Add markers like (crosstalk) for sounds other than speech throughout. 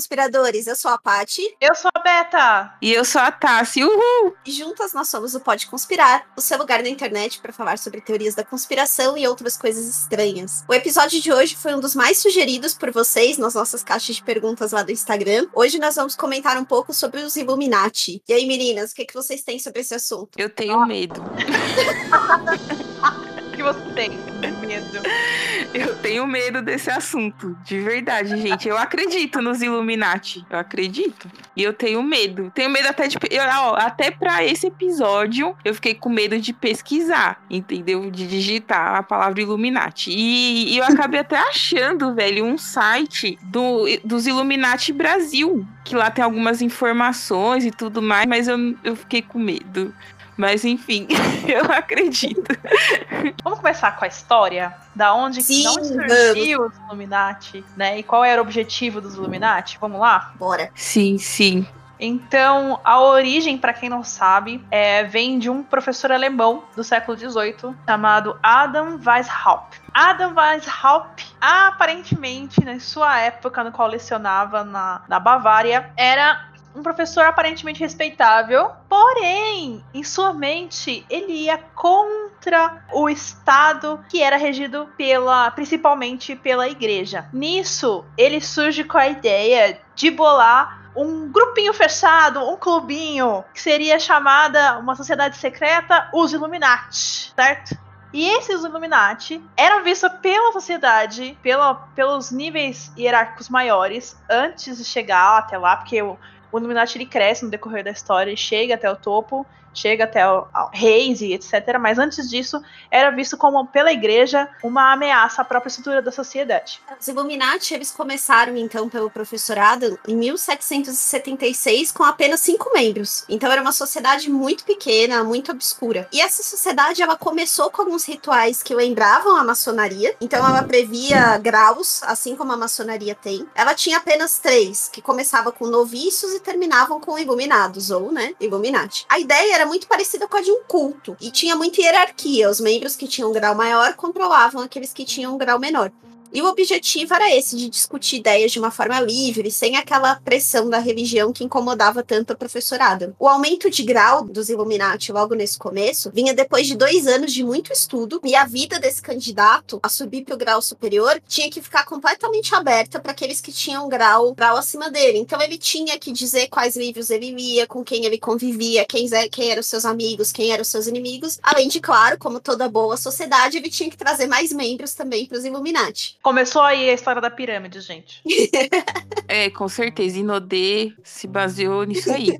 conspiradores! Eu sou a Pati. Eu sou a Beta. E eu sou a Tassi. Uhul! E juntas nós somos o Pode Conspirar, o seu lugar na internet para falar sobre teorias da conspiração e outras coisas estranhas. O episódio de hoje foi um dos mais sugeridos por vocês nas nossas caixas de perguntas lá do Instagram. Hoje nós vamos comentar um pouco sobre os Illuminati. E aí, meninas, o que, que vocês têm sobre esse assunto? Eu tenho medo. (laughs) Que você tem? Medo. Eu tenho medo desse assunto. De verdade, gente. Eu acredito nos Illuminati. Eu acredito. E eu tenho medo. Tenho medo até de. Eu, ó, até pra esse episódio, eu fiquei com medo de pesquisar. Entendeu? De digitar a palavra Illuminati. E, e eu acabei até achando, velho, um site do, dos Illuminati Brasil. Que lá tem algumas informações e tudo mais, mas eu, eu fiquei com medo. Mas enfim, (laughs) eu acredito. Vamos começar com a história? Da onde, Sim, da onde surgiu os Illuminati, né? E qual era o objetivo dos Illuminati? Vamos lá? Bora. Sim, sim. Então, a origem, para quem não sabe, é, vem de um professor alemão do século XVIII chamado Adam Weishaupt. Adam Weishaupt, aparentemente, na sua época, no qual lecionava na, na Bavária, era um professor aparentemente respeitável, porém, em sua mente, ele ia contra o Estado que era regido pela, principalmente pela igreja. Nisso, ele surge com a ideia de bolar um grupinho fechado, um clubinho, que seria chamada uma sociedade secreta, os Illuminati, certo? E esses Illuminati eram vistos pela sociedade, pela, pelos níveis hierárquicos maiores, antes de chegar até lá, porque o, o Illuminati ele cresce no decorrer da história e chega até o topo, chega até o, ao reis e etc. Mas antes disso, era visto como, pela igreja, uma ameaça à própria estrutura da sociedade. Os Illuminati, eles começaram, então, pelo professorado em 1776 com apenas cinco membros. Então, era uma sociedade muito pequena, muito obscura. E essa sociedade, ela começou com alguns rituais que lembravam a maçonaria. Então, ela previa graus, assim como a maçonaria tem. Ela tinha apenas três, que começava com noviços e terminavam com iluminados, ou, né, Illuminati. A ideia era muito parecida com a de um culto. E tinha muita hierarquia. Os membros que tinham grau maior controlavam aqueles que tinham grau menor. E o objetivo era esse, de discutir ideias de uma forma livre, sem aquela pressão da religião que incomodava tanto o professorado. O aumento de grau dos Illuminati logo nesse começo vinha depois de dois anos de muito estudo, e a vida desse candidato a subir para o grau superior tinha que ficar completamente aberta para aqueles que tinham grau, grau acima dele. Então ele tinha que dizer quais livros ele lia, com quem ele convivia, quem, quem eram seus amigos, quem eram seus inimigos. Além de, claro, como toda boa sociedade, ele tinha que trazer mais membros também para os Illuminati. Começou aí a história da pirâmide, gente. (laughs) É, com certeza. Inodê se baseou nisso aí.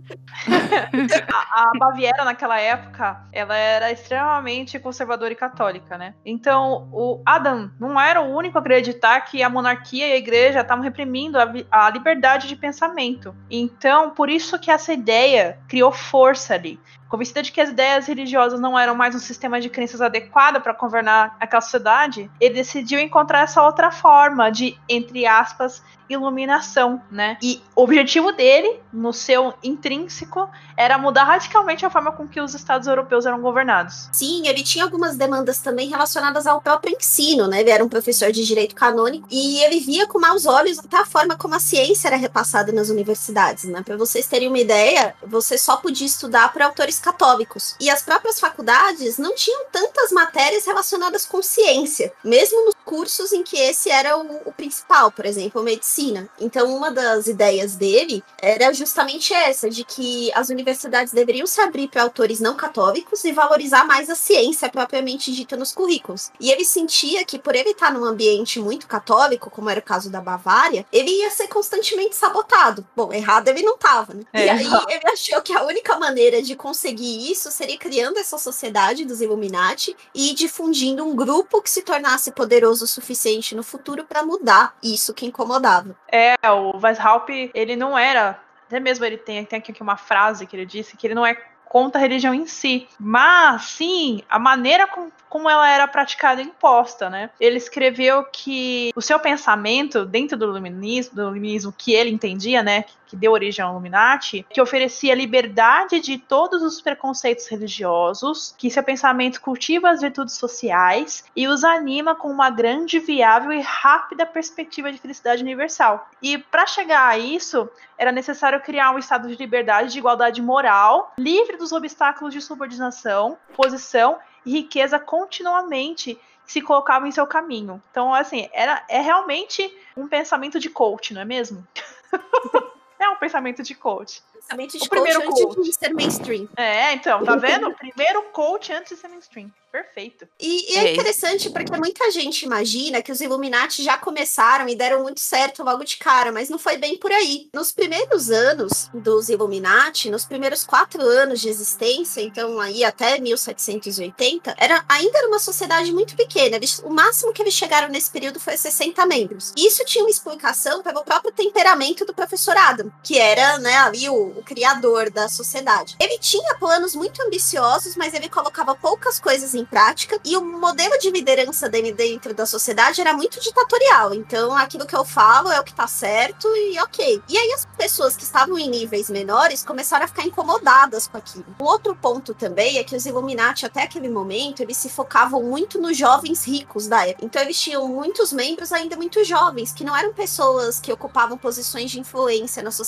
(laughs) a, a Baviera, naquela época, ela era extremamente conservadora e católica, né? Então, o Adam não era o único a acreditar que a monarquia e a igreja estavam reprimindo a, a liberdade de pensamento. Então, por isso que essa ideia criou força ali. Convencida de que as ideias religiosas não eram mais um sistema de crenças adequado para governar aquela sociedade, ele decidiu encontrar essa outra forma de, entre aspas, iluminação, né? E o objetivo dele, no seu intrínseco, era mudar radicalmente a forma com que os estados europeus eram governados. Sim, ele tinha algumas demandas também relacionadas ao próprio ensino, né? Ele era um professor de direito canônico e ele via com maus olhos até a forma como a ciência era repassada nas universidades, né? Para vocês terem uma ideia, você só podia estudar por autores católicos. E as próprias faculdades não tinham tantas matérias relacionadas com ciência, mesmo nos cursos em que esse era o, o principal, por exemplo, medicina. Então, uma das ideias dele era justamente essa, de que as universidades deveriam se abrir para autores não católicos e valorizar mais a ciência propriamente dita nos currículos. E ele sentia que, por ele estar num ambiente muito católico, como era o caso da Bavária, ele ia ser constantemente sabotado. Bom, errado ele não estava, né? É. E aí ele achou que a única maneira de conseguir isso seria criando essa sociedade dos Illuminati e difundindo um grupo que se tornasse poderoso o suficiente no futuro para mudar isso que incomodava. É, o Weishaupt, ele não era. Até mesmo ele tem, tem aqui uma frase que ele disse que ele não é contra a religião em si, mas sim a maneira com, como ela era praticada e imposta, né? Ele escreveu que o seu pensamento dentro do iluminismo, do iluminismo que ele entendia, né, que deu origem ao Illuminati, que oferecia liberdade de todos os preconceitos religiosos, que seu pensamento cultiva as virtudes sociais e os anima com uma grande, viável e rápida perspectiva de felicidade universal. E para chegar a isso, era necessário criar um estado de liberdade, de igualdade moral, livre dos obstáculos de subordinação, posição riqueza continuamente se colocavam em seu caminho. Então, assim, era, é realmente um pensamento de coach, não é mesmo? (laughs) é um pensamento de coach. Pensamento de o coach primeiro antes coach. de ser mainstream. É, então, tá (laughs) vendo? O primeiro coach antes de ser mainstream. Perfeito. E, e é, é interessante porque muita gente imagina que os Illuminati já começaram e deram muito certo logo de cara, mas não foi bem por aí. Nos primeiros anos dos Illuminati, nos primeiros quatro anos de existência, então aí até 1780, era, ainda era uma sociedade muito pequena. Eles, o máximo que eles chegaram nesse período foi 60 membros. E isso tinha uma explicação pelo próprio temperamento do professor Adam, que era né, ali o, o criador da sociedade. Ele tinha planos muito ambiciosos, mas ele colocava poucas coisas em prática. E o modelo de liderança dele dentro da sociedade era muito ditatorial. Então, aquilo que eu falo é o que tá certo e ok. E aí, as pessoas que estavam em níveis menores começaram a ficar incomodadas com aquilo. Um outro ponto também é que os Illuminati, até aquele momento, eles se focavam muito nos jovens ricos da época. Então, eles tinham muitos membros ainda muito jovens, que não eram pessoas que ocupavam posições de influência na sociedade.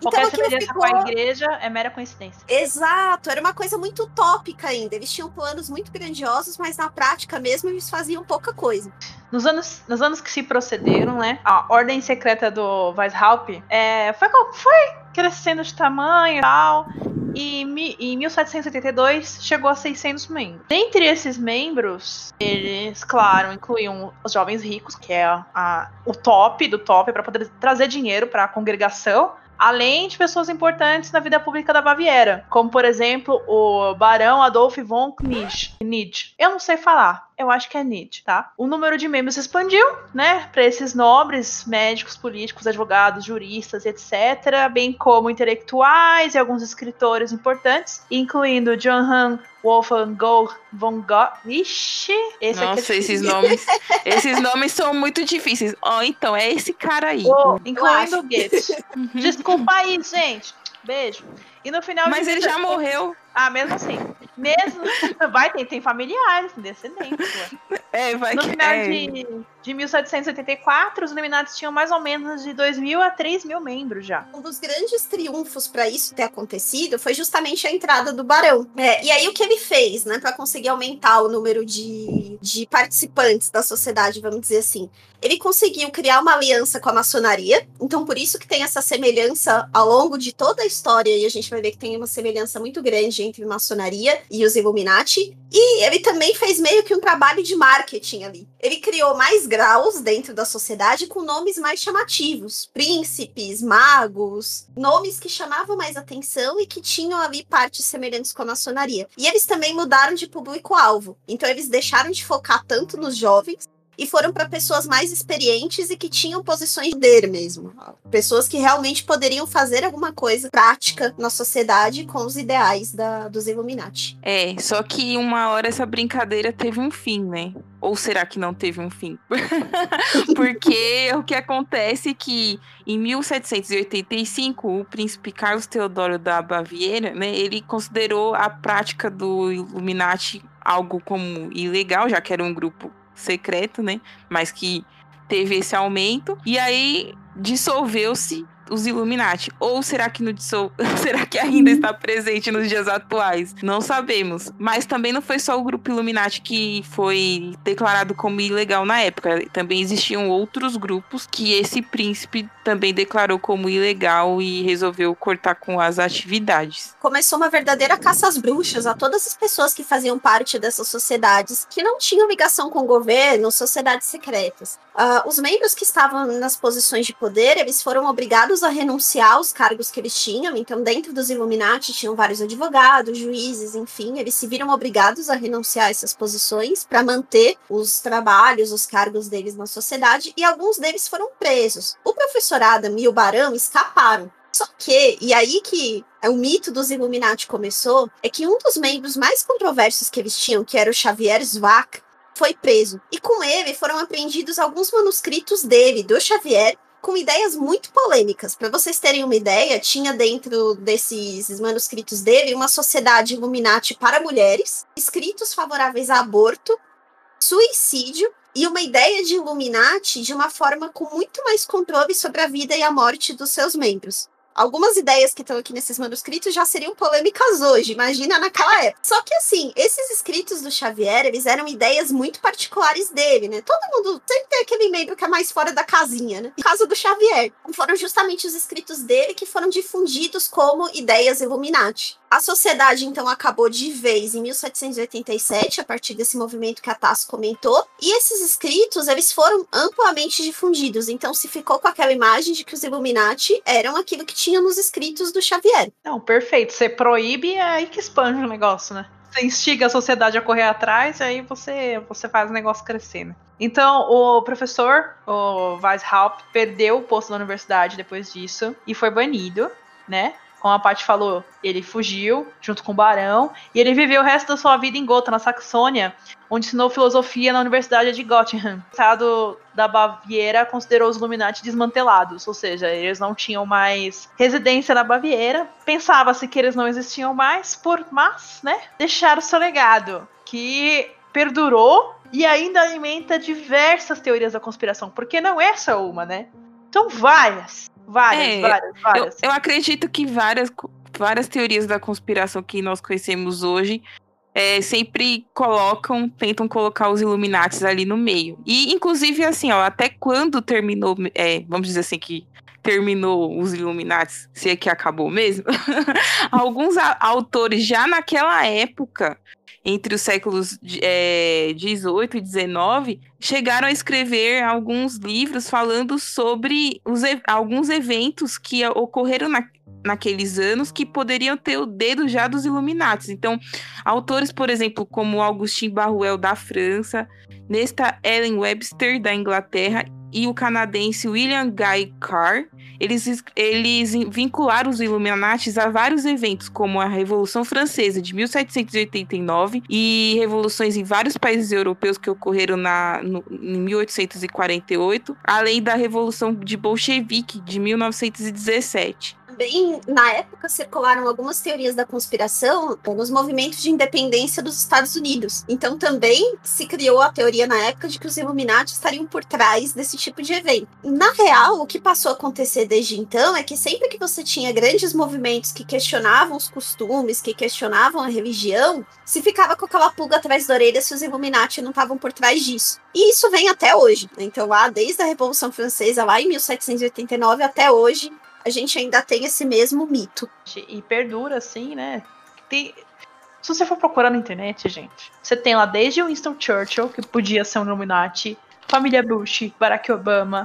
Qualquer então, aquilo ficou... com a igreja é mera coincidência. Exato, era uma coisa muito utópica ainda. Eles tinham planos muito grandiosos, mas na prática mesmo eles faziam pouca coisa. Nos anos, nos anos que se procederam, né? A ordem secreta do Weishaupt é, foi, foi crescendo de tamanho e tal. E em 1782 chegou a 600 membros. Dentre esses membros, eles, claro, incluíam os jovens ricos, que é a, a o top do top para poder trazer dinheiro para a congregação além de pessoas importantes na vida pública da Baviera, como por exemplo o Barão Adolf von Knitsch. Eu não sei falar, eu acho que é Nietzsche, tá? O número de membros expandiu, né, para esses nobres, médicos, políticos, advogados, juristas, etc., bem como intelectuais e alguns escritores importantes, incluindo Johann Wolfgang Goethe von Gogh. Ixi, esse Nossa, aqui é esses nomes, (laughs) esses nomes são muito difíceis. Ó, oh, então é esse cara aí. Oh, incluindo Goethe. (laughs) Desculpa aí, gente. Beijo. E no final Mas ele já morreu. Ah, mesmo assim. Mesmo. (laughs) Vai, tem, tem familiares, descendentes. É, vai no que final é. de, de 1784, os Illuminati tinham mais ou menos de 2 mil a 3 mil membros já. Um dos grandes triunfos para isso ter acontecido foi justamente a entrada do Barão. É, e aí o que ele fez, né, para conseguir aumentar o número de, de participantes da sociedade, vamos dizer assim? Ele conseguiu criar uma aliança com a maçonaria, então por isso que tem essa semelhança ao longo de toda a história, e a gente vai ver que tem uma semelhança muito grande entre maçonaria e os Illuminati. E ele também fez meio que um trabalho de marketing ali. Ele criou mais graus dentro da sociedade com nomes mais chamativos: príncipes, magos, nomes que chamavam mais atenção e que tinham ali partes semelhantes com a maçonaria. E eles também mudaram de público-alvo. Então eles deixaram de focar tanto nos jovens e foram para pessoas mais experientes e que tinham posições de poder mesmo. Pessoas que realmente poderiam fazer alguma coisa prática na sociedade com os ideais da, dos Illuminati. É, só que uma hora essa brincadeira teve um fim, né? Ou será que não teve um fim? (laughs) Porque o que acontece é que em 1785 o príncipe Carlos Teodoro da Baviera, né, ele considerou a prática do Illuminati algo como ilegal, já que era um grupo secreto, né? Mas que teve esse aumento. E aí dissolveu-se os Illuminati? Ou será que, no dissol... (laughs) será que ainda está presente nos dias atuais? Não sabemos. Mas também não foi só o grupo Illuminati que foi declarado como ilegal na época. Também existiam outros grupos que esse príncipe também declarou como ilegal e resolveu cortar com as atividades. Começou uma verdadeira caça às bruxas a todas as pessoas que faziam parte dessas sociedades que não tinham ligação com o governo, sociedades secretas. Uh, os membros que estavam nas posições de poder, eles foram obrigados obrigados a renunciar aos cargos que eles tinham. Então, dentro dos Illuminati tinham vários advogados, juízes, enfim, eles se viram obrigados a renunciar a essas posições para manter os trabalhos, os cargos deles na sociedade, e alguns deles foram presos. O professor Adam e o Barão escaparam. Só que, e aí que o mito dos Illuminati começou, é que um dos membros mais controversos que eles tinham, que era o Xavier Zwack, foi preso. E com ele foram apreendidos alguns manuscritos dele, do Xavier, com ideias muito polêmicas. Para vocês terem uma ideia, tinha dentro desses manuscritos dele uma sociedade Illuminati para mulheres, escritos favoráveis a aborto, suicídio e uma ideia de Illuminati de uma forma com muito mais controle sobre a vida e a morte dos seus membros. Algumas ideias que estão aqui nesses manuscritos já seriam polêmicas hoje, imagina naquela época. Só que assim, esses escritos do Xavier, eles eram ideias muito particulares dele, né? Todo mundo sempre tem aquele membro que é mais fora da casinha, né? No caso do Xavier, foram justamente os escritos dele que foram difundidos como ideias Illuminati. A sociedade, então, acabou de vez em 1787, a partir desse movimento que a Tasso comentou, e esses escritos, eles foram amplamente difundidos, então se ficou com aquela imagem de que os Illuminati eram aquilo que tinha nos escritos do Xavier. Não, perfeito. Você proíbe, é aí que expande o negócio, né? Você instiga a sociedade a correr atrás, e aí você, você faz o negócio crescendo. Então, o professor, o Weishaupt, perdeu o posto na universidade depois disso e foi banido, né? Como a Paty falou, ele fugiu junto com o Barão e ele viveu o resto da sua vida em Gotha, na Saxônia, onde ensinou filosofia na Universidade de Göttingen. O Estado da Baviera considerou os Illuminati desmantelados, ou seja, eles não tinham mais residência na Baviera. Pensava-se que eles não existiam mais, por mas, né, deixaram seu legado, que perdurou e ainda alimenta diversas teorias da conspiração, porque não é só uma, né? São várias. Várias, é, várias, várias. Eu, eu acredito que várias, várias teorias da conspiração que nós conhecemos hoje é, sempre colocam, tentam colocar os Illuminatis ali no meio. E, inclusive, assim, ó, até quando terminou, é, vamos dizer assim, que terminou os Illuminatis, se é que acabou mesmo, (laughs) alguns autores já naquela época entre os séculos é, 18 e 19, chegaram a escrever alguns livros falando sobre os, alguns eventos que ocorreram na, naqueles anos que poderiam ter o dedo já dos Illuminati. Então, autores, por exemplo, como Augustin Barruel da França, Nesta Ellen Webster da Inglaterra e o canadense William Guy Carr, eles, eles vincularam os Illuminatis a vários eventos, como a Revolução Francesa de 1789 e revoluções em vários países europeus que ocorreram na, no, em 1848, além da Revolução de Bolchevique de 1917 também, na época, circularam algumas teorias da conspiração nos movimentos de independência dos Estados Unidos. Então, também se criou a teoria na época de que os Illuminati estariam por trás desse tipo de evento. Na real, o que passou a acontecer desde então é que sempre que você tinha grandes movimentos que questionavam os costumes, que questionavam a religião, se ficava com aquela pulga atrás da orelha se os Illuminati não estavam por trás disso. E isso vem até hoje. Então, lá desde a Revolução Francesa, lá em 1789 até hoje, a gente ainda tem esse mesmo mito. E perdura, assim, né? Tem... Se você for procurar na internet, gente, você tem lá desde Winston Churchill, que podia ser um Illuminati, família Bush, Barack Obama,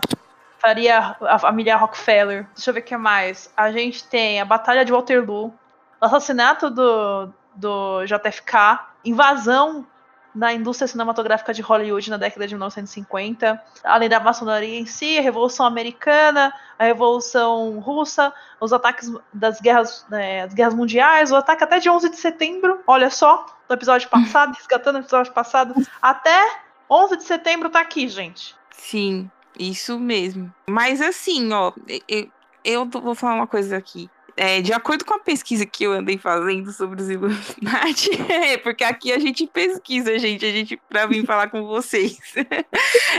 faria a família Rockefeller. Deixa eu ver o que mais. A gente tem a Batalha de Waterloo, o assassinato do, do JFK, invasão na indústria cinematográfica de Hollywood na década de 1950, além da maçonaria em si, a Revolução Americana, a Revolução Russa, os ataques das guerras, né, das guerras mundiais, o ataque até de 11 de setembro, olha só, do episódio passado, (laughs) resgatando o episódio passado, até 11 de setembro tá aqui, gente. Sim, isso mesmo. Mas assim, ó, eu, eu vou falar uma coisa aqui. É, de acordo com a pesquisa que eu andei fazendo sobre os Illuminati, (laughs) é, porque aqui a gente pesquisa, gente, a gente para vir falar com vocês. (laughs)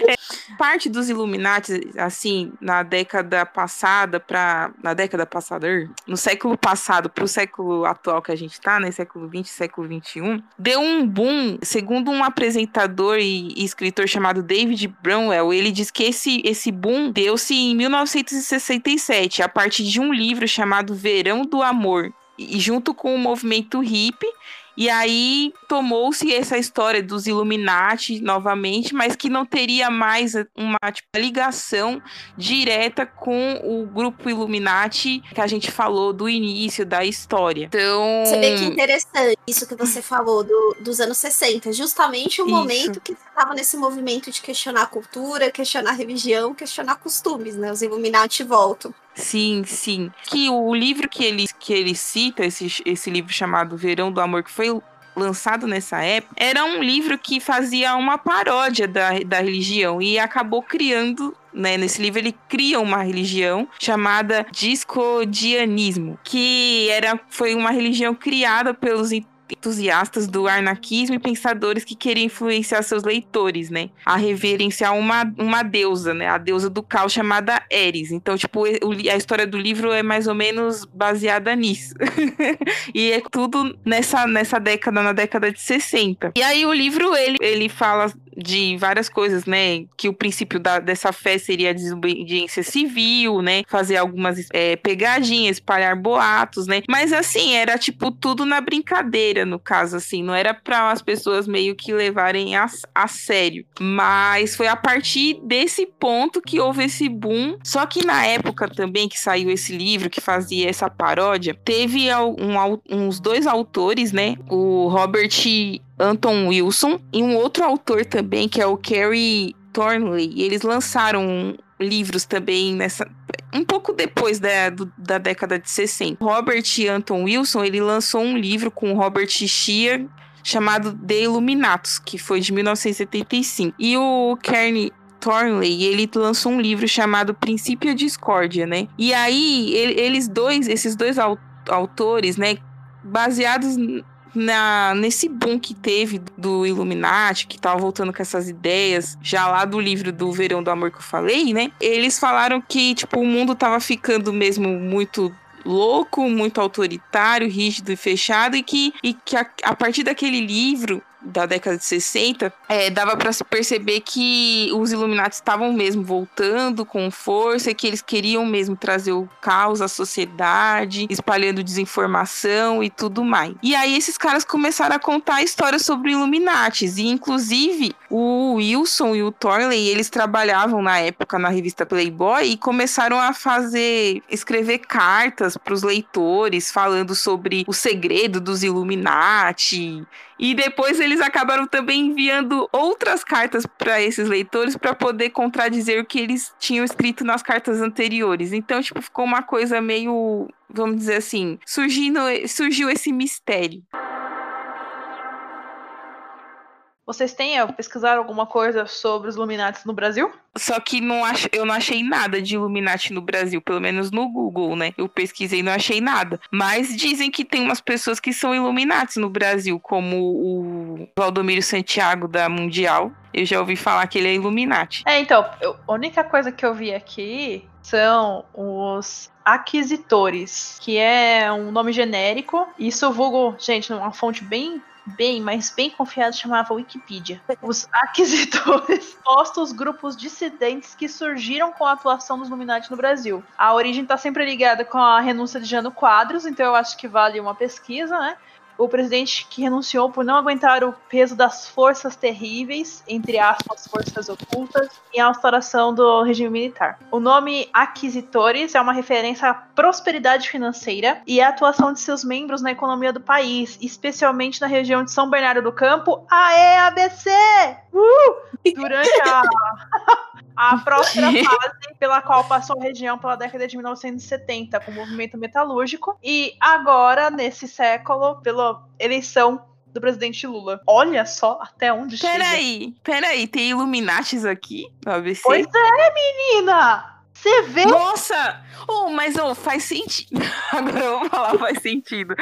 É, parte dos Illuminati, assim, na década passada para na década passada, no século passado para o século atual que a gente está, né, século 20, século 21, deu um boom, segundo um apresentador e, e escritor chamado David Brownell, ele diz que esse esse boom deu-se em 1967, a partir de um livro chamado Verão do Amor. E junto com o movimento hippie, e aí tomou-se essa história dos Illuminati novamente, mas que não teria mais uma tipo, ligação direta com o grupo Illuminati que a gente falou do início da história. Então. Você vê que interessante isso que você falou do, dos anos 60. Justamente o isso. momento que estava nesse movimento de questionar a cultura, questionar a religião, questionar costumes, né? Os Illuminati voltam. Sim, sim. Que o livro que ele, que ele cita, esse, esse livro chamado Verão do Amor, que foi lançado nessa época, era um livro que fazia uma paródia da, da religião e acabou criando né, nesse livro ele cria uma religião chamada discodianismo, que era foi uma religião criada pelos entusiastas do anarquismo e pensadores que queriam influenciar seus leitores, né? A reverenciar uma, uma deusa, né? A deusa do caos chamada Eris. Então, tipo, a história do livro é mais ou menos baseada nisso. (laughs) e é tudo nessa, nessa década, na década de 60. E aí o livro, ele, ele fala de várias coisas, né? Que o princípio da, dessa fé seria a desobediência civil, né? Fazer algumas é, pegadinhas, espalhar boatos, né? Mas assim, era tipo tudo na brincadeira, no caso, assim, não era para as pessoas meio que levarem a, a sério. Mas foi a partir desse ponto que houve esse boom. Só que na época também que saiu esse livro, que fazia essa paródia, teve um, uns dois autores, né? O Robert Anton Wilson e um outro autor também, que é o Kerry Thornley. E eles lançaram livros também nessa um pouco depois da, do, da década de 60. Robert Anton Wilson, ele lançou um livro com Robert Shear chamado The Illuminatus, que foi de 1975. E o Kearney Thornley, ele lançou um livro chamado Princípio Discórdia, né? E aí, ele, eles dois, esses dois autores, né, baseados na, nesse boom que teve do Illuminati, que tava voltando com essas ideias, já lá do livro do Verão do Amor que eu falei, né? Eles falaram que, tipo, o mundo tava ficando mesmo muito louco, muito autoritário, rígido e fechado, e que, e que a, a partir daquele livro da década de 60, é, dava para se perceber que os Illuminati estavam mesmo voltando com força e que eles queriam mesmo trazer o caos à sociedade, espalhando desinformação e tudo mais. E aí esses caras começaram a contar histórias sobre Illuminati e inclusive o Wilson e o Thornley, eles trabalhavam na época na revista Playboy e começaram a fazer escrever cartas para os leitores falando sobre o segredo dos Illuminati e depois eles acabaram também enviando outras cartas para esses leitores para poder contradizer o que eles tinham escrito nas cartas anteriores. Então, tipo, ficou uma coisa meio, vamos dizer assim, surgindo, surgiu esse mistério. Vocês têm é, pesquisar alguma coisa sobre os Illuminati no Brasil? Só que não ach... eu não achei nada de Illuminati no Brasil, pelo menos no Google, né? Eu pesquisei e não achei nada. Mas dizem que tem umas pessoas que são Illuminati no Brasil, como o Valdomiro Santiago da Mundial. Eu já ouvi falar que ele é Illuminati. É, então, eu... a única coisa que eu vi aqui são os aquisitores, que é um nome genérico. Isso vulgo, gente, uma fonte bem bem, mas bem confiado chamava Wikipedia. Os aquisitores (laughs) postam os grupos dissidentes que surgiram com a atuação dos Illuminati no Brasil. A origem está sempre ligada com a renúncia de Jano Quadros, então eu acho que vale uma pesquisa, né? O presidente que renunciou por não aguentar o peso das forças terríveis, entre aspas, forças ocultas, e a instauração do regime militar. O nome Aquisitores é uma referência à prosperidade financeira e à atuação de seus membros na economia do país, especialmente na região de São Bernardo do Campo. Aê, ABC! Uh! Durante a, (laughs) a próxima fase pela qual passou a região pela década de 1970, com o movimento metalúrgico, e agora, nesse século, eleição do presidente Lula. Olha só até onde peraí, chega. Peraí, peraí, tem Illuminatis aqui no ABC? Pois é, menina! Você vê? Nossa! Oh, mas oh, faz sentido. (laughs) Agora eu vou falar, faz sentido.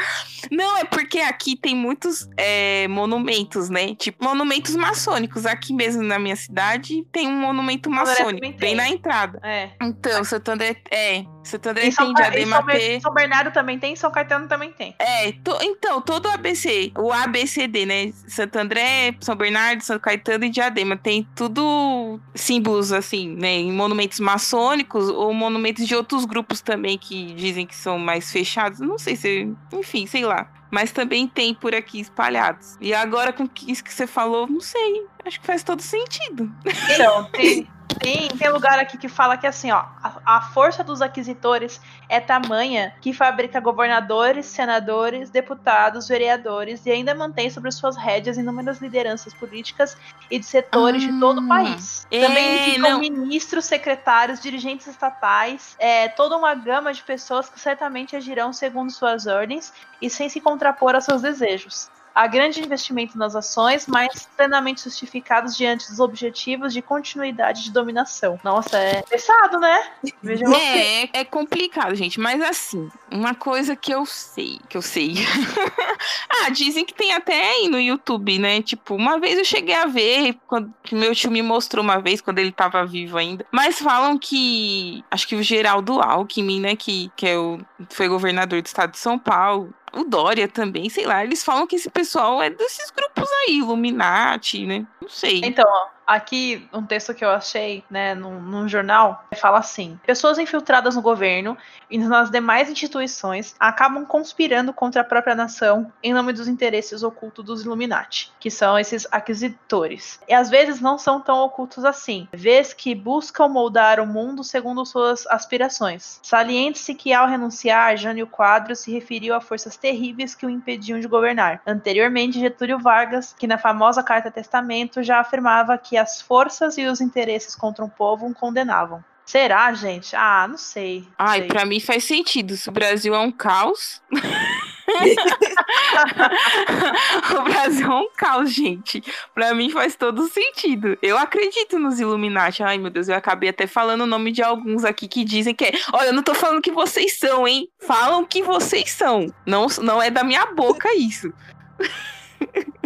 Não, é porque aqui tem muitos é, monumentos, né? Tipo, monumentos maçônicos. Aqui mesmo na minha cidade tem um monumento maçônico, bem na entrada. É. Então, Santo André. É. Santo André tem, São, Diadema São, São Bernardo também tem, São Caetano também tem. É, to, então, todo o ABC, o ABCD, né? Santo André, São Bernardo, São Caetano e Diadema. Tem tudo símbolos, assim, né? Em monumentos maçônicos ou monumentos de outros grupos também que dizem que são mais fechados. Não sei se. Enfim, sei lá. Mas também tem por aqui espalhados. E agora com isso que você falou, não sei. Acho que faz todo sentido. Então, tem, Tem, tem lugar aqui que fala que assim, ó, a, a, força dos aquisitores é tamanha que fabrica governadores, senadores, deputados, vereadores e ainda mantém sobre suas rédeas inúmeras lideranças políticas e de setores de todo o ah. país. É, Também indicam ministros, secretários, dirigentes estatais, é, toda uma gama de pessoas que certamente agirão segundo suas ordens e sem se contrapor a seus desejos há grande investimento nas ações, mas plenamente justificados diante dos objetivos de continuidade de dominação. Nossa, é pesado, né? Veja é, é complicado, gente. Mas assim, uma coisa que eu sei, que eu sei. (laughs) ah, dizem que tem até aí no YouTube, né? Tipo, uma vez eu cheguei a ver, quando meu tio me mostrou uma vez, quando ele tava vivo ainda. Mas falam que. Acho que o Geraldo Alckmin, né? Que, que é o, foi governador do estado de São Paulo o Dória também, sei lá, eles falam que esse pessoal é desses grupos aí, Illuminati, né? Não sei. Então, ó, Aqui, um texto que eu achei, né, num, num, jornal, fala assim: pessoas infiltradas no governo e nas demais instituições acabam conspirando contra a própria nação em nome dos interesses ocultos dos Illuminati, que são esses aquisitores. E às vezes não são tão ocultos assim, vez que buscam moldar o mundo segundo suas aspirações. Saliente-se que ao renunciar, Jânio Quadros se referiu a forças terríveis que o impediam de governar. Anteriormente, Getúlio Vargas, que na famosa Carta Testamento já afirmava que as forças e os interesses contra um povo o condenavam. Será, gente? Ah, não sei. Ai, para mim faz sentido. Se o Brasil é um caos. (laughs) (laughs) o Brasil é um caos, gente. Pra mim faz todo sentido. Eu acredito nos Illuminati. Ai, meu Deus, eu acabei até falando o nome de alguns aqui que dizem que é. Olha, eu não tô falando que vocês são, hein? Falam que vocês são. Não, não é da minha boca isso. (laughs)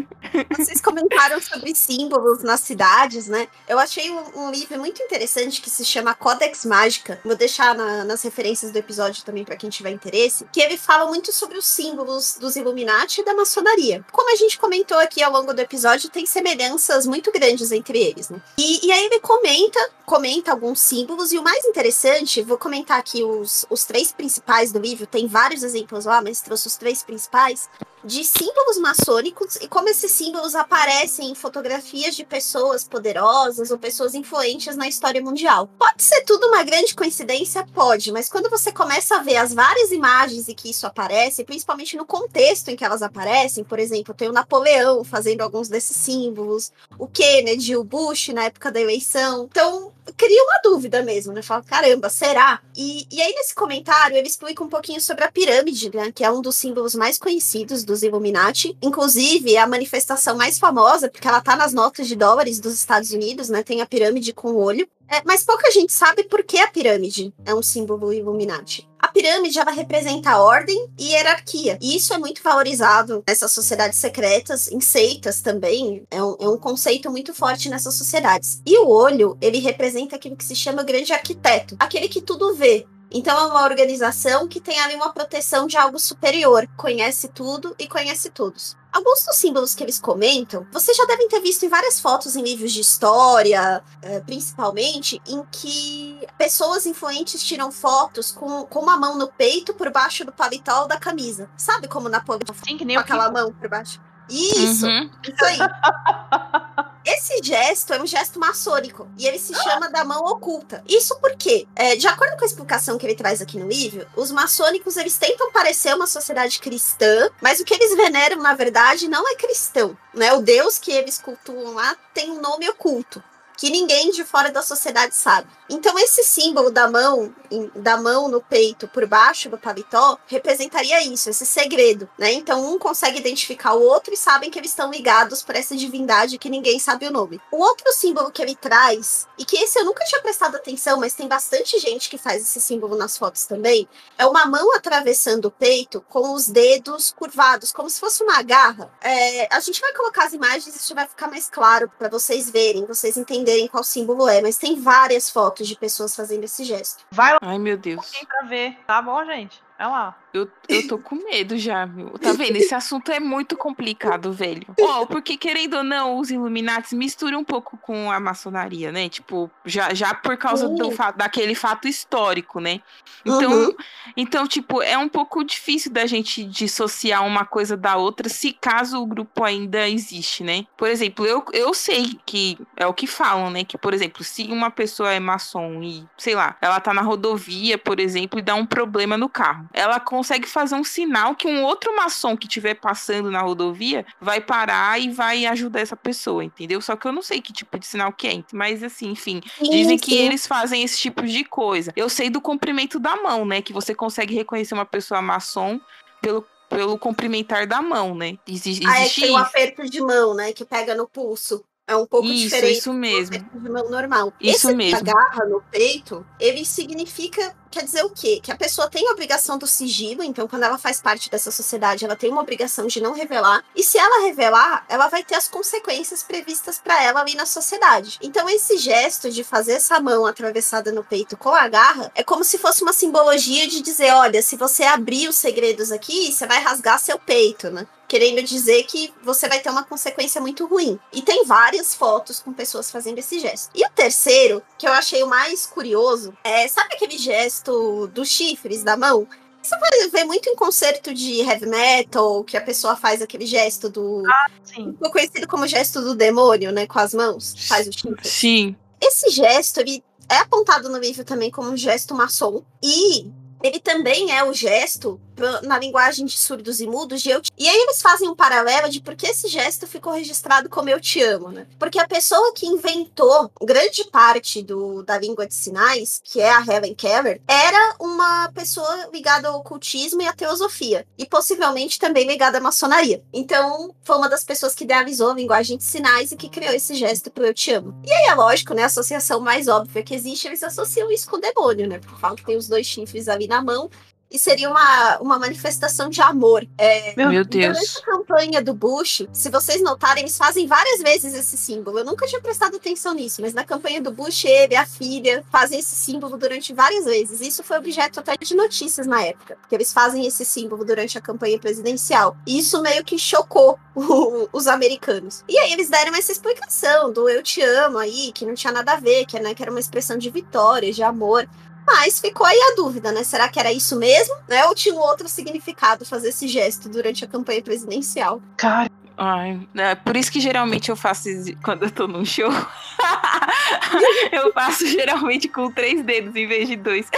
Vocês comentaram sobre símbolos nas cidades, né? Eu achei um, um, livro muito interessante que se chama Codex Mágica. Vou deixar na, nas referências do episódio também para quem tiver interesse. Que ele fala muito sobre os símbolos dos Illuminati e da maçonaria. Como a gente comentou aqui ao longo do episódio, tem semelhanças muito grandes entre eles, né? E, e aí ele comenta, comenta alguns símbolos e o mais interessante, vou comentar aqui os, os três principais do livro. Tem vários exemplos lá, mas trouxe os três principais de símbolos maçônicos e como esses símbolos aparecem em fotografias de pessoas poderosas ou pessoas influentes na história mundial. Pode ser tudo uma grande coincidência? Pode, mas quando você começa a ver as várias imagens em que isso aparece, principalmente no contexto em que elas aparecem, por exemplo, tem o Napoleão fazendo alguns desses símbolos, o Kennedy, o Bush na época da eleição. Então, cria uma dúvida mesmo, né? Fala, caramba, será? E, e aí, nesse comentário, ele explica um pouquinho sobre a pirâmide, né? Que é um dos símbolos mais conhecidos dos Illuminati. Inclusive, é a manifestação mais famosa, porque ela tá nas notas de dólares dos Estados Unidos, né? Tem a pirâmide com o olho. É, mas pouca gente sabe por que a pirâmide é um símbolo Illuminati. Pirâmide ela representa ordem e hierarquia. E isso é muito valorizado nessas sociedades secretas, em seitas também. É um, é um conceito muito forte nessas sociedades. E o olho, ele representa aquilo que se chama grande arquiteto aquele que tudo vê, então é uma organização que tem ali uma proteção de algo superior, conhece tudo e conhece todos. Alguns dos símbolos que eles comentam, vocês já devem ter visto em várias fotos em livros de história, eh, principalmente, em que pessoas influentes tiram fotos com, com uma mão no peito por baixo do paletó da camisa. Sabe como Napoleão Sim, que nem com aquela mão por baixo? Isso, uhum. isso aí. (laughs) Esse gesto é um gesto maçônico e ele se chama da mão oculta. Isso porque, é, de acordo com a explicação que ele traz aqui no livro, os maçônicos eles tentam parecer uma sociedade cristã, mas o que eles veneram na verdade não é cristão, né? O Deus que eles cultuam lá tem um nome oculto que ninguém de fora da sociedade sabe. Então esse símbolo da mão, da mão no peito por baixo do paletó, representaria isso, esse segredo, né? Então um consegue identificar o outro e sabem que eles estão ligados por essa divindade que ninguém sabe o nome. O outro símbolo que ele traz, e que esse eu nunca tinha prestado atenção, mas tem bastante gente que faz esse símbolo nas fotos também, é uma mão atravessando o peito com os dedos curvados, como se fosse uma garra. É, a gente vai colocar as imagens e isso vai ficar mais claro para vocês verem, vocês entenderem qual símbolo é, mas tem várias fotos fotos de pessoas fazendo esse gesto. Vai lá. Ai, meu Deus. Pra ver, tá bom, gente? É lá. Eu, eu tô com medo já, meu. Tá vendo? Esse assunto é muito complicado, velho. Ó, oh, porque querendo ou não, os Illuminati misturam um pouco com a maçonaria, né? Tipo, já, já por causa do fato, daquele fato histórico, né? Então, uhum. então, tipo, é um pouco difícil da gente dissociar uma coisa da outra se caso o grupo ainda existe, né? Por exemplo, eu, eu sei que é o que falam, né? Que, por exemplo, se uma pessoa é maçom e, sei lá, ela tá na rodovia, por exemplo, e dá um problema no carro, ela consegue fazer um sinal que um outro maçom que estiver passando na rodovia vai parar e vai ajudar essa pessoa, entendeu? Só que eu não sei que tipo de sinal que é, mas assim, enfim, sim, dizem sim. que eles fazem esse tipo de coisa. Eu sei do comprimento da mão, né? Que você consegue reconhecer uma pessoa maçom pelo pelo cumprimentar da mão, né? Existe, ah, é que o aperto de mão, né? Que pega no pulso. É um pouco isso, diferente isso mesmo. do meu normal. Isso Esse mesmo. agarra no peito, ele significa quer dizer o quê? Que a pessoa tem a obrigação do sigilo, então quando ela faz parte dessa sociedade, ela tem uma obrigação de não revelar. E se ela revelar, ela vai ter as consequências previstas para ela ali na sociedade. Então esse gesto de fazer essa mão atravessada no peito com a garra é como se fosse uma simbologia de dizer, olha, se você abrir os segredos aqui, você vai rasgar seu peito, né? querendo dizer que você vai ter uma consequência muito ruim. E tem várias fotos com pessoas fazendo esse gesto. E o terceiro, que eu achei o mais curioso, é sabe aquele gesto gesto dos chifres da mão. Você vai ver muito em concerto de heavy metal, que a pessoa faz aquele gesto do. Ah, sim. conhecido como gesto do demônio, né? Com as mãos. Faz o chifre. Sim. Esse gesto, ele é apontado no livro também como um gesto maçom. E ele também é o gesto na linguagem de surdos e mudos de eu te... E aí eles fazem um paralelo de por que esse gesto ficou registrado como eu te amo, né? Porque a pessoa que inventou grande parte do, da língua de sinais, que é a Helen Keller, era uma pessoa ligada ao ocultismo e à teosofia. E possivelmente também ligada à maçonaria. Então, foi uma das pessoas que idealizou a linguagem de sinais e que criou esse gesto pro eu te amo. E aí é lógico, né? A associação mais óbvia que existe, eles associam isso com o demônio, né? Falam que tem os dois chifres ali na mão e seria uma, uma manifestação de amor. É, Meu Deus. Durante a campanha do Bush, se vocês notarem, eles fazem várias vezes esse símbolo. Eu nunca tinha prestado atenção nisso, mas na campanha do Bush, ele a filha fazem esse símbolo durante várias vezes. Isso foi objeto até de notícias na época, porque eles fazem esse símbolo durante a campanha presidencial. E isso meio que chocou (laughs) o, os americanos. E aí eles deram essa explicação do eu te amo aí, que não tinha nada a ver, que, né, que era uma expressão de vitória, de amor. Mas ficou aí a dúvida, né? Será que era isso mesmo? Né? Ou tinha um outro significado fazer esse gesto durante a campanha presidencial? Cara. Ai, é por isso que geralmente eu faço (laughs) quando eu tô num show. (laughs) eu faço geralmente com três dedos em vez de dois. (laughs)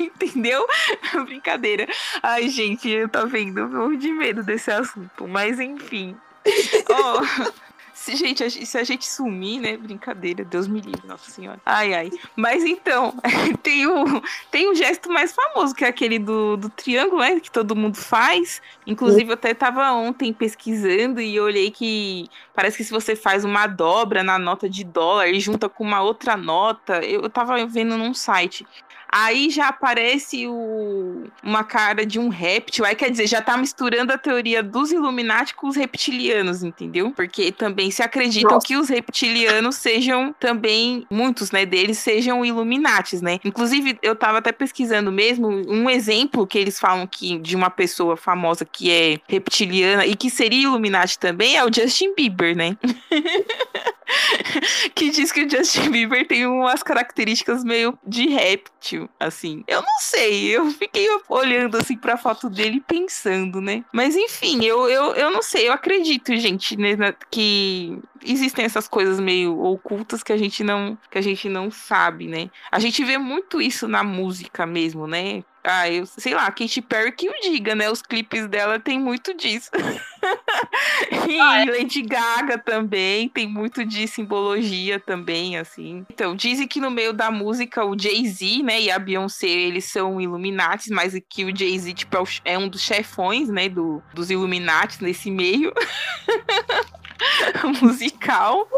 Entendeu? Brincadeira. Ai, gente, eu tô vendo, eu morro de medo desse assunto. Mas enfim. Oh, se, gente, se a gente sumir, né? Brincadeira, Deus me livre, Nossa Senhora. Ai, ai. Mas então, (laughs) tem o, tem o gesto mais famoso, que é aquele do, do triângulo, né? Que todo mundo faz. Inclusive, eu até estava ontem pesquisando e olhei que parece que se você faz uma dobra na nota de dólar e junta com uma outra nota, eu estava vendo num site. Aí já aparece o, uma cara de um réptil. Aí quer dizer, já tá misturando a teoria dos Illuminati com os reptilianos, entendeu? Porque também se acreditam Nossa. que os reptilianos sejam também, muitos, né, deles sejam Illuminatis, né? Inclusive, eu tava até pesquisando mesmo um exemplo que eles falam que de uma pessoa famosa que é reptiliana e que seria Illuminati também é o Justin Bieber, né? (laughs) (laughs) que diz que o Justin Bieber tem umas características meio de réptil, assim. Eu não sei, eu fiquei olhando assim pra foto dele pensando, né? Mas enfim, eu, eu, eu não sei, eu acredito, gente, né, que existem essas coisas meio ocultas que a gente não que a gente não sabe, né? A gente vê muito isso na música mesmo, né? Ah, eu sei lá, Katy Perry que o diga, né? Os clipes dela tem muito disso. (laughs) e ah, é? Lady Gaga também tem muito de simbologia também, assim. Então, dizem que no meio da música o Jay-Z, né, e a Beyoncé, eles são Illuminati, mas que o Jay-Z, tipo, é um dos chefões, né, do, dos Illuminati nesse meio. (laughs) (laughs) musical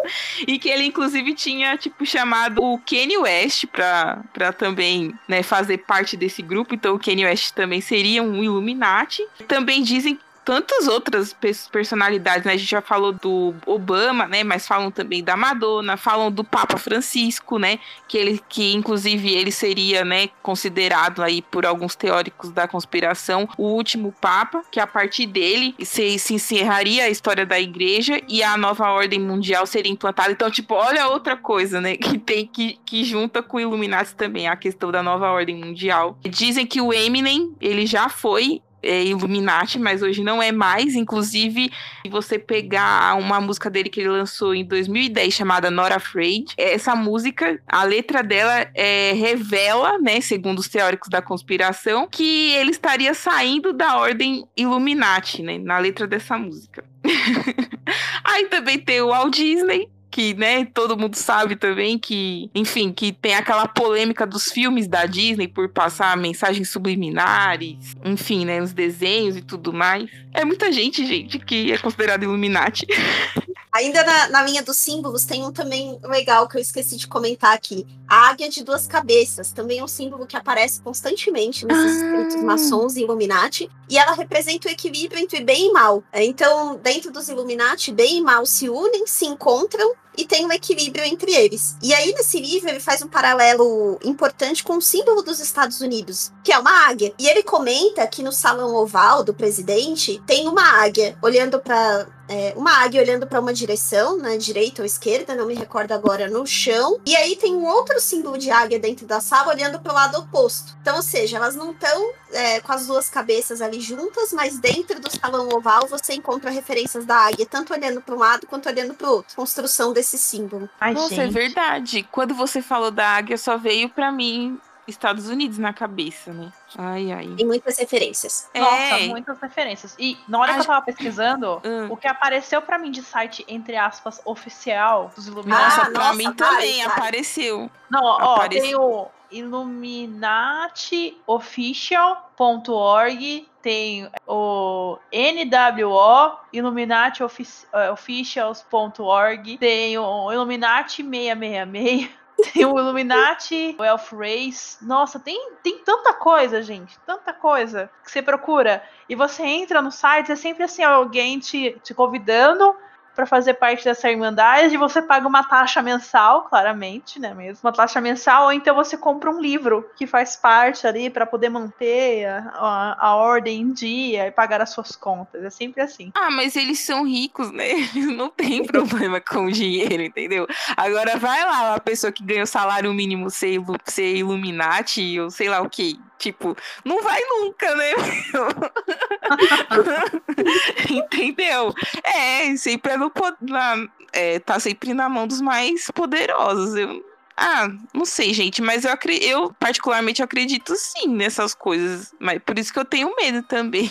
e que ele inclusive tinha tipo chamado o Kanye West para para também, né, fazer parte desse grupo, então o Kanye West também seria um Illuminati. Também dizem tantas outras personalidades, né? A gente já falou do Obama, né? Mas falam também da Madonna, falam do Papa Francisco, né? Que ele, que inclusive ele seria, né? Considerado aí por alguns teóricos da conspiração o último Papa, que a partir dele se, se encerraria a história da Igreja e a nova ordem mundial seria implantada. Então, tipo, olha outra coisa, né? (laughs) Que tem que, que junta com o Illuminati também a questão da nova ordem mundial. Dizem que o Eminem ele já foi é, Illuminati, mas hoje não é mais. Inclusive, se você pegar uma música dele que ele lançou em 2010, chamada Not Afraid, essa música, a letra dela é, revela, né, segundo os teóricos da conspiração, que ele estaria saindo da ordem Illuminati, né, na letra dessa música. (laughs) Aí também tem o Walt Disney, que, né, todo mundo sabe também que, enfim, que tem aquela polêmica dos filmes da Disney por passar mensagens subliminares, enfim, né, nos desenhos e tudo mais. É muita gente, gente, que é considerada Illuminati. (laughs) Ainda na, na, linha dos símbolos, tem um também legal que eu esqueci de comentar aqui. A águia de duas cabeças, também é um símbolo que aparece constantemente nesses ah. escritos maçons e Illuminati. E ela representa o equilíbrio entre bem e mal. Então, dentro dos Illuminati, bem e mal se unem, se encontram e tem um equilíbrio entre eles. E aí, nesse livro, ele faz um paralelo importante com o símbolo dos Estados Unidos, que é uma águia. E ele comenta que no salão oval do presidente tem uma águia olhando para é, uma águia olhando para uma direção, na né, direita ou esquerda, não me recordo agora, no chão. E aí tem um outro símbolo de águia dentro da sala olhando para o lado oposto. Então, ou seja, elas não estão é, com as duas cabeças ali juntas, mas dentro do salão oval você encontra referências da águia, tanto olhando para um lado quanto olhando para o outro. Construção desse símbolo. Ai, Nossa, é gente. é verdade. Quando você falou da águia, só veio para mim Estados Unidos na cabeça, né? Ai, ai. Tem muitas referências. É. Nossa, muitas referências. E na hora que eu tava pesquisando, hum. (laughs) o que apareceu para mim de site, entre aspas, oficial dos Illuminati. Nossa, ah, pra nossa, mim também apareceu. Não, ó, apareceu. tem o illuminatiofficial.org, tem o NWO, illuminatiofficials.org, tem o Illuminati 666, tem o Illuminati, o Elf Race. Nossa, tem, tem tanta coisa, gente. Tanta coisa que você procura. E você entra no site, é sempre assim, alguém te, te convidando para fazer parte dessa irmandade, você paga uma taxa mensal, claramente, né, mesmo, uma taxa mensal, ou então você compra um livro que faz parte ali para poder manter a, a, a, ordem em dia e pagar as suas contas. É sempre assim. Ah, mas eles são ricos, né? (laughs) Eles não tem problema com dinheiro, entendeu? Agora vai lá, a pessoa que ganha o salário mínimo ser, ser Illuminati ou sei lá o que. Tipo, não vai nunca, né? (laughs) (laughs) Entendeu? É, sempre é no, na, é, tá sempre na mão dos mais poderosos. Eu, ah, não sei, gente, mas eu, eu particularmente acredito sim nessas coisas. Mas por isso que eu tenho medo também.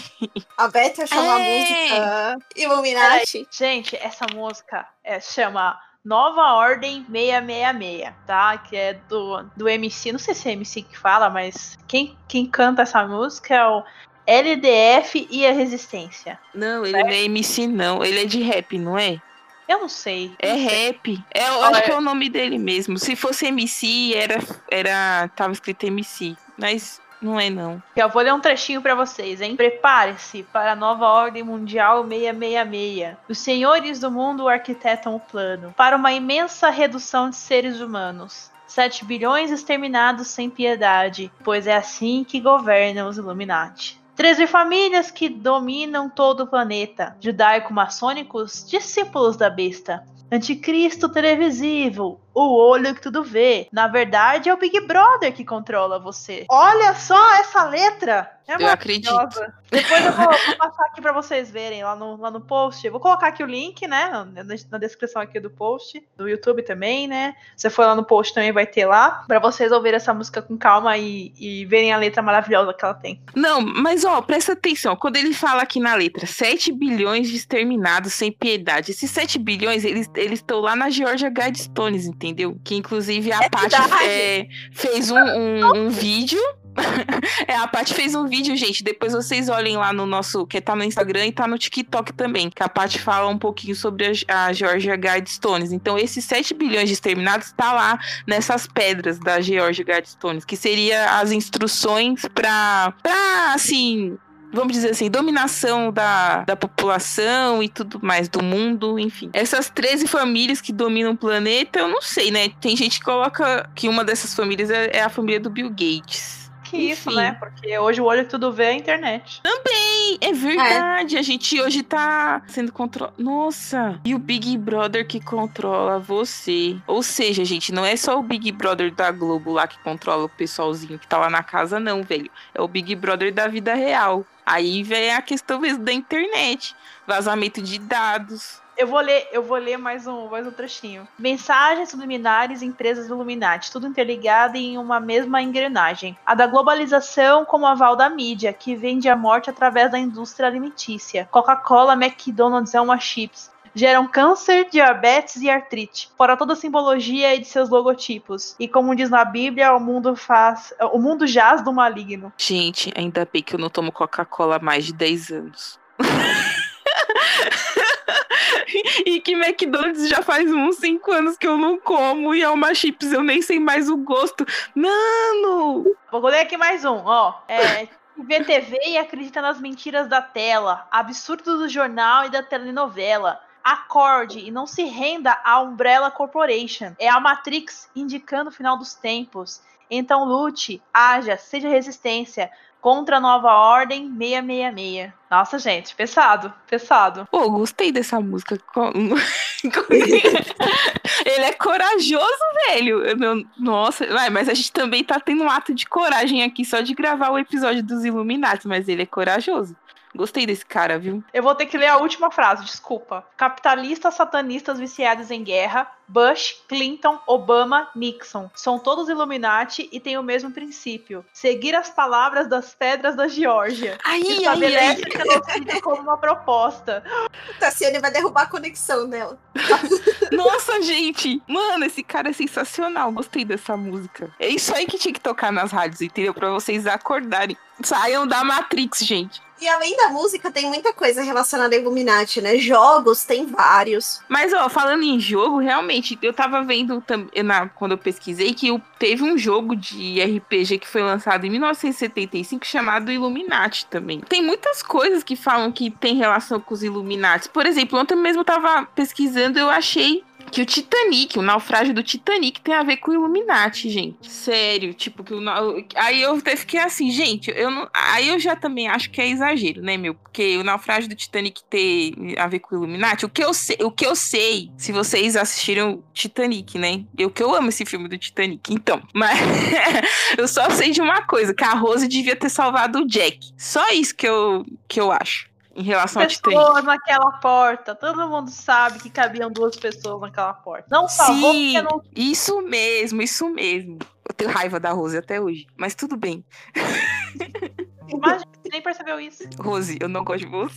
A Beth achou é. uma música Illuminati. É, gente, essa música é, chama Nova Ordem 666, tá? Que é do, do MC, não sei se é MC que fala, mas quem, quem canta essa música é o LDF e a Resistência. Não, ele certo? não é MC, não. Ele é de rap, não é? Eu não sei. É não rap. É, eu acho que é o nome dele mesmo. Se fosse MC, era, era tava escrito MC. Mas não é não. Eu vou ler um trechinho para vocês, hein? Prepare-se para a nova ordem mundial 666. Os senhores do mundo arquitetam o plano para uma imensa redução de seres humanos. 7 bilhões exterminados sem piedade, pois é assim que governam os Illuminati. Treze famílias que dominam todo o planeta. Judaico-maçônicos, discípulos da besta. Anticristo televisível, o olho que tudo vê. Na verdade, é o Big Brother que controla você. Olha só essa letra! É eu acredito. Depois eu vou, vou, passar aqui para vocês verem lá no, lá no post. Eu vou colocar aqui o link, né? Na, na, descrição aqui do post, do YouTube também, né? Você for lá no post também vai ter lá. para vocês ouvirem essa música com calma e, e verem a letra maravilhosa que ela tem. Não, mas ó, presta atenção. Quando ele fala aqui na letra 7 bilhões de exterminados sem piedade. Esses 7 bilhões, eles estão lá na Georgia Guidestones, entendeu? Que inclusive a é Paty é, fez um, um, um vídeo (laughs) é, a Paty fez um vídeo, gente. Depois vocês olhem lá no nosso. Que tá no Instagram e tá no TikTok também. Que a Paty fala um pouquinho sobre a, a Georgia Guidestones. Então, esses 7 bilhões de exterminados tá lá nessas pedras da Georgia Guidestones. Que seria as instruções pra, pra assim, vamos dizer assim, dominação da, da população e tudo mais do mundo, enfim. Essas 13 famílias que dominam o planeta, eu não sei, né? Tem gente que coloca que uma dessas famílias é, é a família do Bill Gates. Que isso, né? Porque hoje o olho tudo vê é a internet. Também, é verdade. É. A gente hoje tá sendo controlado. Nossa! E o Big Brother que controla você. Ou seja, gente, não é só o Big Brother da Globo lá que controla o pessoalzinho que tá lá na casa, não, velho. É o Big Brother da vida real. Aí vem a questão mesmo da internet. Vazamento de dados. Eu vou ler, eu vou ler mais um, mais um trechinho. Mensagens subliminares, empresas Illuminati, tudo interligado em uma mesma engrenagem. A da globalização como aval da mídia, que vende a morte através da indústria alimentícia. Coca-Cola, McDonald's, Elma Chips, geram câncer, diabetes e artrite, fora toda a simbologia de seus logotipos. E como diz na Bíblia, o mundo faz, o mundo jaz do maligno. Gente, ainda bem que eu não tomo Coca-Cola há mais de 10 anos. (laughs) (laughs) e que McDonald's já faz uns 5 anos que eu não como e é uma chips, eu nem sei mais o gosto. Mano! Vou ler aqui mais um, ó. É, vê TV e acredita nas mentiras da tela, absurdo do jornal e da telenovela. Acorde e não se renda à Umbrella Corporation. É a Matrix indicando o final dos tempos. Então lute, haja, seja resistência contra a nova ordem 666. Nossa, gente, pesado, pesado. Pô, gostei dessa música. (laughs) Ele é corajoso, velho. Nossa, mas a gente também tá tendo um ato de coragem aqui só de gravar o episódio dos Illuminati, mas ele é corajoso. Gostei desse cara, viu? Eu vou ter que ler a última frase, desculpa. Capitalistas satanistas viciados em guerra, Bush, Clinton, Obama, Nixon. São todos Illuminati e têm o mesmo princípio. Seguir as palavras das pedras da Geórgia. Aí, estabelece o genocídio como uma proposta. Tassiane vai derrubar a conexão dela. Nossa, gente! Mano, esse cara é sensacional. Gostei dessa música. É isso aí que tinha que tocar nas rádios, entendeu? Pra vocês acordarem. Saiam da Matrix, gente. E além da música, tem muita coisa relacionada a Illuminati, né? Jogos, tem vários. Mas, ó, falando em jogo, realmente, eu tava vendo na, quando eu pesquisei que teve um jogo de RPG que foi lançado em 1975 chamado Illuminati também. Tem muitas coisas que falam que tem relação com os Illuminati. Por exemplo, ontem mesmo eu tava pesquisando, eu achei que o Titanic, o naufrágio do Titanic tem a ver com o Illuminati, gente. Sério, tipo, que o, aí eu até fiquei assim, gente, eu não, aí eu já também acho que é exagero, né, meu? Porque o naufrágio do Titanic ter a ver com o Illuminati, o que eu sei, o que eu sei, se vocês assistiram Titanic, né? Eu que eu amo esse filme do Titanic, então. (laughs) Mas (laughs) eu só sei de uma coisa, que a Rose devia ter salvado o Jack. Só isso que eu que eu acho em relação pessoas ao Titanic. naquela porta. Todo mundo sabe que cabiam duas pessoas naquela porta. Não salvou Sim, não... isso mesmo, isso mesmo. Eu tenho raiva da Rose até hoje, mas tudo bem. (laughs) Imagina, você nem percebeu isso. Rose, eu não gosto de você.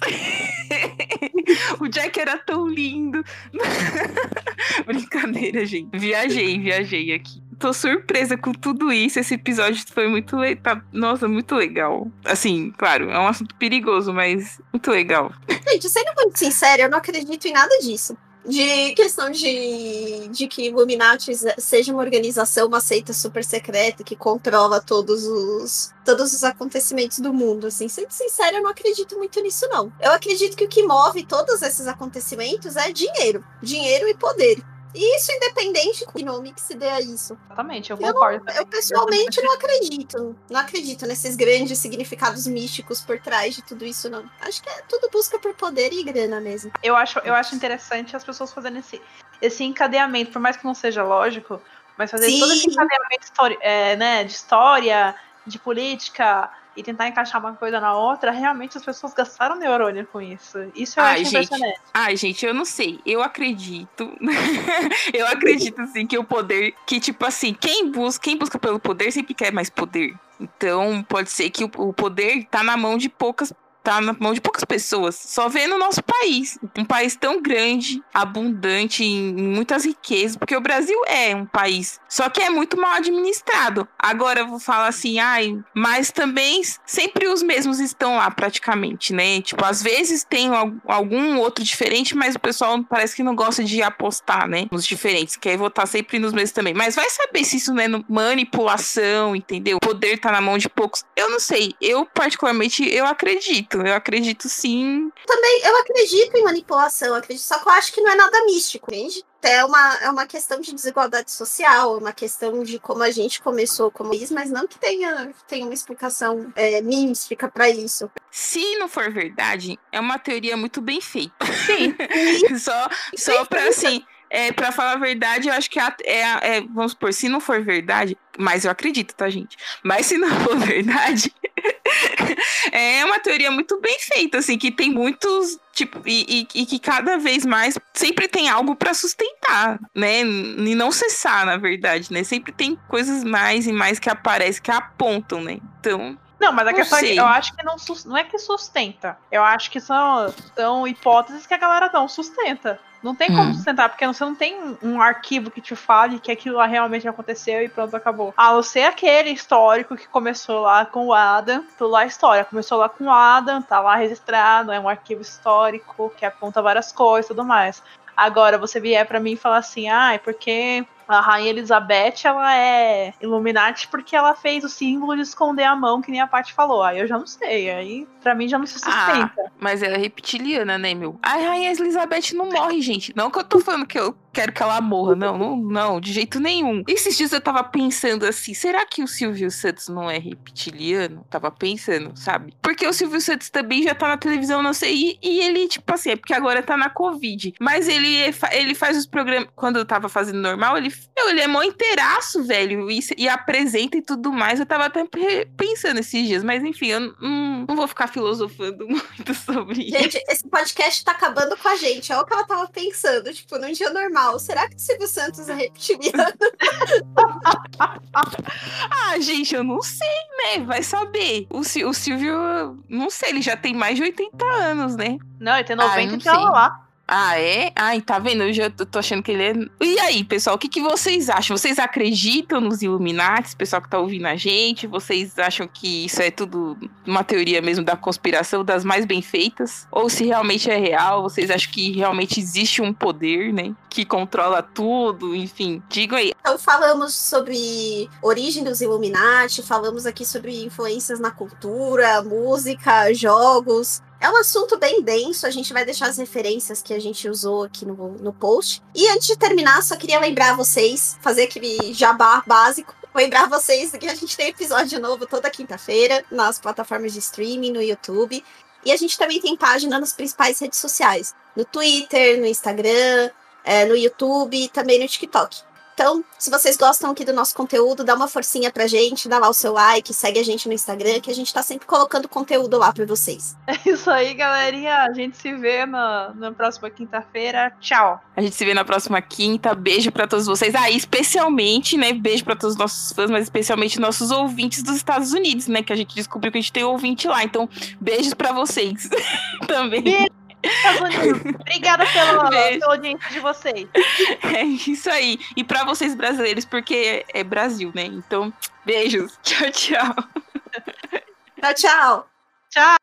(laughs) o Jack era tão lindo. (laughs) Brincadeira, gente. Viajei, viajei aqui tô surpresa com tudo isso. Esse episódio foi muito tá, Nossa, muito legal. Assim, claro, é um assunto perigoso, mas muito legal. Gente, sendo muito sincera, eu não acredito em nada disso. De questão de, de que Illuminati seja uma organização, uma seita super secreta que controla todos os, todos os acontecimentos do mundo. Assim, sendo sincera, eu não acredito muito nisso, não. Eu acredito que o que move todos esses acontecimentos é dinheiro. Dinheiro e poder. Isso independente do nome que se dê a isso. Exatamente, eu concordo. Eu, eu pessoalmente não acredito. Não acredito nesses grandes significados místicos por trás de tudo isso, não. Acho que é tudo busca por poder e grana mesmo. Eu acho, eu acho interessante as pessoas fazendo esse, esse encadeamento, por mais que não seja lógico, mas fazer Sim. todo esse encadeamento é, né, de história, de política, e tentar encaixar uma coisa na outra, realmente as pessoas gastaram neurônio com isso. Isso eu Ai, acho gente, impressionante. Ai, gente, eu não sei. Eu acredito. (laughs) eu acredito, assim, que o poder. Que, tipo assim, quem busca, quem busca pelo poder sempre quer mais poder. Então, pode ser que o poder tá na mão de poucas tá na mão de poucas pessoas. Só vê no nosso país. Um país tão grande, abundante em muitas riquezas, porque o Brasil é um país, só que é muito mal administrado. Agora eu vou falar assim, ai, mas também sempre os mesmos estão lá praticamente, né? Tipo, às vezes tem algum outro diferente, mas o pessoal parece que não gosta de apostar, né? Nos diferentes, quer votar sempre nos mesmos também. Mas vai saber se isso não é manipulação, entendeu? O poder tá na mão de poucos. Eu não sei. Eu, particularmente, eu acredito acredito, eu acredito sim. Também, eu acredito em manipulação, acredito, só que eu acho que não é nada místico, entende? É uma, é uma questão de desigualdade social, é uma questão de como a gente começou como isso, mas não que tenha, tenha uma explicação é, mística para isso. Se não for verdade, é uma teoria muito bem feita. Sim. (laughs) só só para assim, é, para falar a verdade, eu acho que é, é, é, vamos supor, se não for verdade, mas eu acredito, tá, gente? Mas se não (laughs) for verdade, (laughs) é uma teoria muito bem feita, assim, que tem muitos, tipo, e, e, e que cada vez mais sempre tem algo para sustentar, né? E não cessar, na verdade, né? Sempre tem coisas mais e mais que aparecem, que apontam, né? Então, não, mas a questão é que eu acho que não, não é que sustenta. Eu acho que são, são hipóteses que a galera não sustenta. Não tem como hum. sustentar, porque você não tem um arquivo que te fale que aquilo lá realmente aconteceu e pronto, acabou. A não ser aquele histórico que começou lá com o Adam, tudo lá é história. Começou lá com o Adam, tá lá registrado, é um arquivo histórico que aponta várias coisas e tudo mais. Agora, você vier para mim e falar assim, ah, é porque a Rainha Elizabeth, ela é Illuminati porque ela fez o símbolo de esconder a mão, que nem a Paty falou. Aí eu já não sei. Aí, pra mim, já não se sustenta. Ah, mas ela é reptiliana, né, meu? A Rainha Elizabeth não morre, gente. Não que eu tô falando que eu quero que ela morra. Não, não, não, de jeito nenhum. Esses dias eu tava pensando assim, será que o Silvio Santos não é reptiliano? Tava pensando, sabe? Porque o Silvio Santos também já tá na televisão, não sei, e, e ele, tipo assim, é porque agora tá na Covid. Mas ele, ele faz os programas, quando eu tava fazendo normal, ele meu, ele é mó inteiraço, velho. E, e, apresenta e tudo mais. Eu tava até pensando esses dias. Mas enfim, eu não, não vou ficar filosofando (laughs) muito sobre isso. Gente, esse podcast tá acabando com a gente. Olha o que ela tava pensando. Tipo, num dia normal. Será que o Silvio Santos é reptiliano? (laughs) ah, gente, eu não sei, né? Vai saber. O, o Silvio, não sei, ele já tem mais de 80 anos, né? Não, ele tem 90 ah, e tá lá. Ah, é? Ai, tá vendo? Eu já tô achando que ele é. E aí, pessoal, o que, que vocês acham? Vocês acreditam nos Illuminati? Pessoal que tá ouvindo a gente? Vocês acham que isso é tudo uma teoria mesmo da conspiração, das mais bem feitas? Ou se realmente é real? Vocês acham que realmente existe um poder, né? Que controla tudo? Enfim, digam aí. Então, falamos sobre origem dos Illuminati, falamos aqui sobre influências na cultura, música, jogos. É um assunto bem denso, a gente vai deixar as referências que a gente usou aqui no, no post. E antes de terminar, só queria lembrar vocês, fazer aquele jabá básico. Lembrar vocês que a gente tem episódio novo toda quinta-feira nas plataformas de streaming, no YouTube. E a gente também tem página nas principais redes sociais: no Twitter, no Instagram, é, no YouTube e também no TikTok. Então, se vocês gostam aqui do nosso conteúdo, dá uma forcinha pra gente, dá lá o seu like, segue a gente no Instagram, que a gente tá sempre colocando conteúdo lá pra vocês. É isso aí, galerinha. A gente se vê na, na próxima quinta-feira. Tchau. A gente se vê na próxima quinta. Beijo para todos vocês. Ah, especialmente, né? Beijo para todos os nossos fãs, mas especialmente nossos ouvintes dos Estados Unidos, né? Que a gente descobriu que a gente tem ouvinte lá. Então, beijos para vocês (laughs) também. Beijo. Tá Obrigada pela, (laughs) pela, audiência de vocês. (laughs) É isso aí. E para vocês brasileiros, porque é Brasil, né? Então, beijos. (laughs) Tchau, tchau. Tchau, tchau. Tchau.